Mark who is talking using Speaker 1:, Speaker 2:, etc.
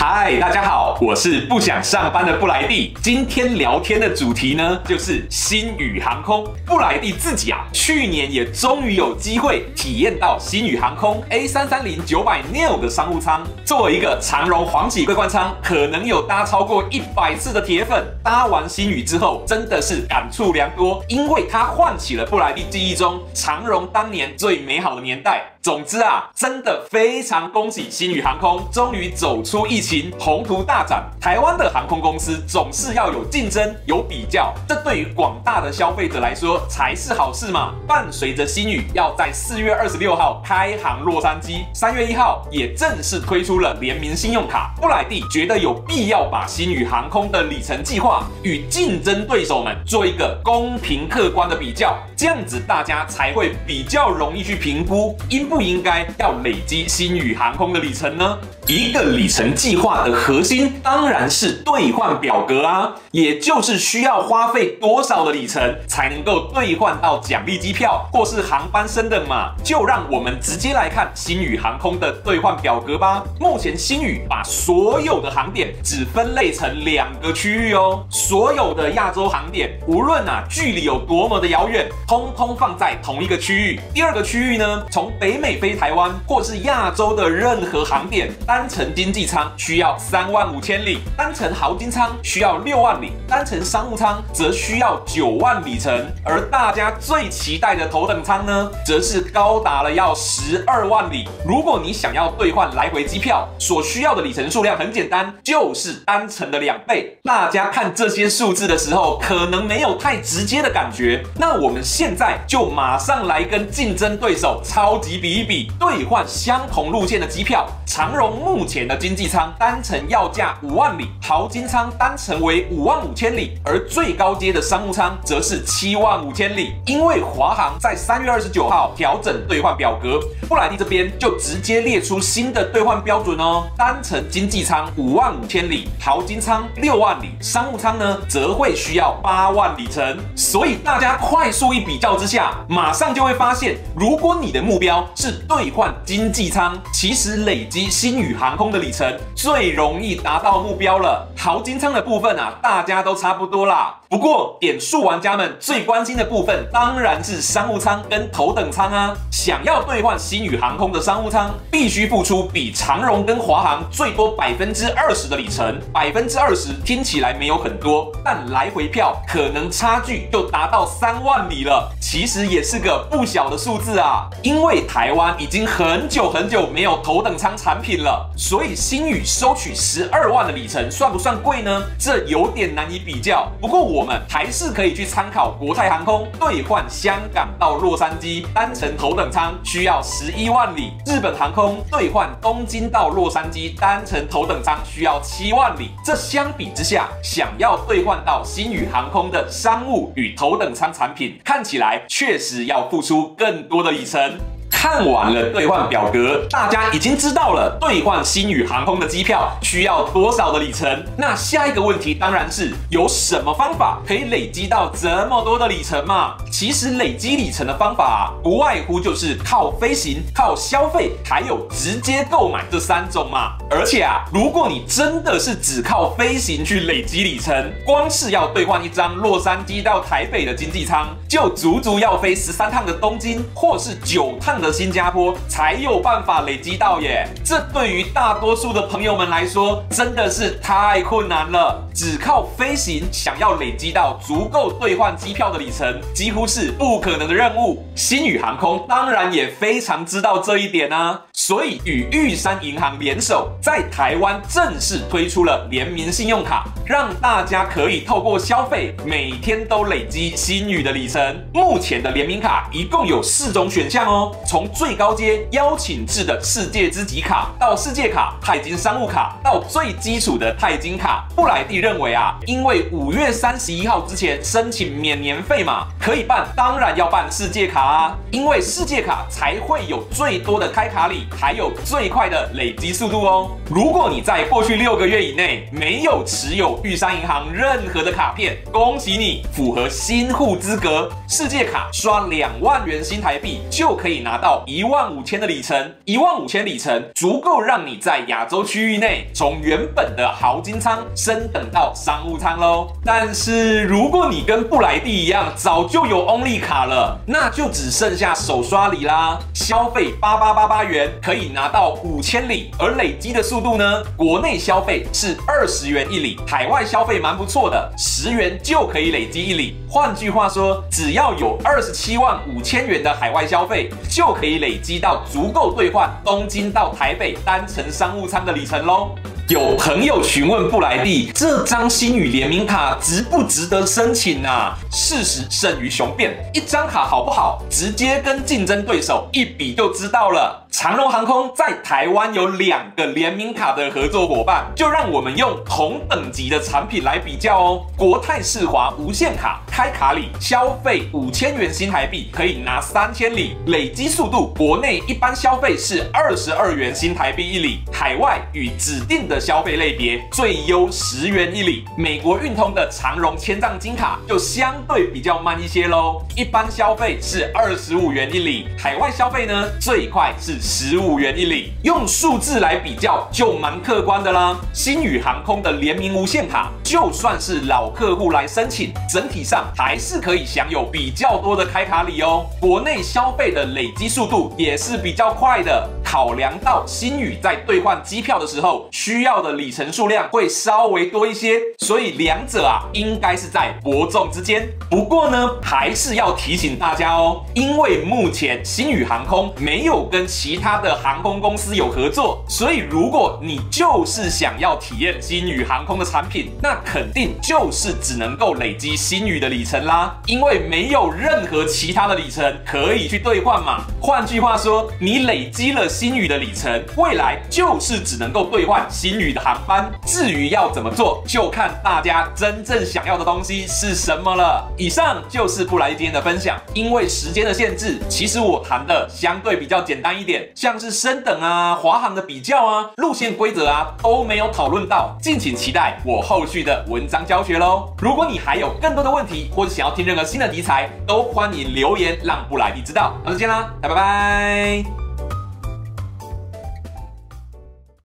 Speaker 1: 嗨，大家好，我是不想上班的布莱蒂。今天聊天的主题呢，就是星宇航空。布莱蒂自己啊，去年也终于有机会体验到星宇航空 A330-900neo 的商务舱。作为一个长荣黄芪桂冠舱，可能有搭超过一百次的铁粉，搭完星宇之后，真的是感触良多，因为它唤起了布莱蒂记忆中长荣当年最美好的年代。总之啊，真的非常恭喜星宇航空终于走出疫情，宏图大展。台湾的航空公司总是要有竞争、有比较，这对于广大的消费者来说才是好事嘛。伴随着新宇要在四月二十六号开航洛杉矶，三月一号也正式推出了联名信用卡。布莱蒂觉得有必要把星宇航空的里程计划与竞争对手们做一个公平客观的比较，这样子大家才会比较容易去评估因不。不应该要累积星宇航空的里程呢？一个里程计划的核心当然是兑换表格啊，也就是需要花费多少的里程才能够兑换到奖励机票或是航班升等嘛。就让我们直接来看星宇航空的兑换表格吧。目前星宇把所有的航点只分类成两个区域哦，所有的亚洲航点无论啊距离有多么的遥远，通通放在同一个区域。第二个区域呢，从北美。飞台湾或是亚洲的任何航点，单程经济舱需要三万五千里，单程豪金舱需要六万里，单程商务舱则需要九万里程。而大家最期待的头等舱呢，则是高达了要十二万里。如果你想要兑换来回机票，所需要的里程数量很简单，就是单程的两倍。大家看这些数字的时候，可能没有太直接的感觉。那我们现在就马上来跟竞争对手超级比。比一笔兑换相同路线的机票，长荣目前的经济舱单程要价五万里，淘金舱单程为五万五千里，而最高阶的商务舱则是七万五千里。因为华航在三月二十九号调整兑换表格，布莱蒂这边就直接列出新的兑换标准哦。单程经济舱五万五千里，淘金舱六万里，商务舱呢则会需要八万里程。所以大家快速一比较之下，马上就会发现，如果你的目标是兑换经济舱，其实累积星宇航空的里程最容易达到目标了。淘金舱的部分啊，大家都差不多啦。不过点数玩家们最关心的部分当然是商务舱跟头等舱啊。想要兑换星宇航空的商务舱，必须付出比长荣跟华航最多百分之二十的里程。百分之二十听起来没有很多，但来回票可能差距就达到三万里了。其实也是个不小的数字啊，因为台台湾。已经很久很久没有头等舱产品了，所以星宇收取十二万的里程算不算贵呢？这有点难以比较。不过我们还是可以去参考国泰航空兑换香港到洛杉矶单程头等舱需要十一万里，日本航空兑换东京到洛杉矶单程头等舱需要七万里。这相比之下，想要兑换到星宇航空的商务与头等舱产品，看起来确实要付出更多的里程。看完了兑换表格，大家已经知道了兑换星宇航空的机票需要多少的里程。那下一个问题当然是有什么方法可以累积到这么多的里程嘛？其实累积里程的方法啊，不外乎就是靠飞行、靠消费，还有直接购买这三种嘛。而且啊，如果你真的是只靠飞行去累积里程，光是要兑换一张洛杉矶到台北的经济舱，就足足要飞十三趟的东京，或是九趟的。新加坡才有办法累积到耶，这对于大多数的朋友们来说真的是太困难了。只靠飞行想要累积到足够兑换机票的里程，几乎是不可能的任务。星宇航空当然也非常知道这一点呢，所以与玉山银行联手，在台湾正式推出了联名信用卡，让大家可以透过消费每天都累积星宇的里程。目前的联名卡一共有四种选项哦，从最高阶邀请制的世界之极卡，到世界卡、钛金商务卡，到最基础的钛金卡，布莱蒂认为啊，因为五月三十一号之前申请免年费嘛，可以办，当然要办世界卡啊，因为世界卡才会有最多的开卡礼，还有最快的累积速度哦。如果你在过去六个月以内没有持有玉山银行任何的卡片，恭喜你符合新户资格。世界卡刷两万元新台币就可以拿到一万五千的里程，一万五千里程足够让你在亚洲区域内从原本的豪金舱升等到商务舱喽。但是如果你跟布莱蒂一样早就有 Only 卡了，那就只剩下手刷礼啦。消费八八八八元可以拿到五千里，而累积的速度呢？国内消费是二十元一里，海外消费蛮不错的，十元就可以累积一里。换句话说，只要有二十七万五千元的海外消费，就可以累积到足够兑换东京到台北单程商务舱的里程喽。有朋友询问布莱蒂，这张星宇联名卡值不值得申请啊？事实胜于雄辩，一张卡好不好，直接跟竞争对手一比就知道了。长荣航空在台湾有两个联名卡的合作伙伴，就让我们用同等级的产品来比较哦。国泰世华无限卡开卡礼，消费五千元新台币可以拿三千里，累积速度，国内一般消费是二十二元新台币一里，海外与指定的消费类别最优十元一里。美国运通的长荣签帐金卡就相对比较慢一些喽，一般消费是二十五元一里，海外消费呢最快是。十五元一里，用数字来比较就蛮客观的啦。星宇航空的联名无限卡，就算是老客户来申请，整体上还是可以享有比较多的开卡礼哦。国内消费的累积速度也是比较快的。考量到星宇在兑换机票的时候需要的里程数量会稍微多一些，所以两者啊应该是在伯仲之间。不过呢，还是要提醒大家哦，因为目前星宇航空没有跟其他的航空公司有合作，所以如果你就是想要体验星宇航空的产品，那肯定就是只能够累积星宇的里程啦，因为没有任何其他的里程可以去兑换嘛。换句话说，你累积了。星宇的里程，未来就是只能够兑换星宇的航班。至于要怎么做，就看大家真正想要的东西是什么了。以上就是布莱蒂今天的分享。因为时间的限制，其实我谈的相对比较简单一点，像是升等啊、华航的比较啊、路线规则啊都没有讨论到。敬请期待我后续的文章教学喽。如果你还有更多的问题，或者想要听任何新的题材，都欢迎留言让布莱迪知道。那就见啦，拜拜。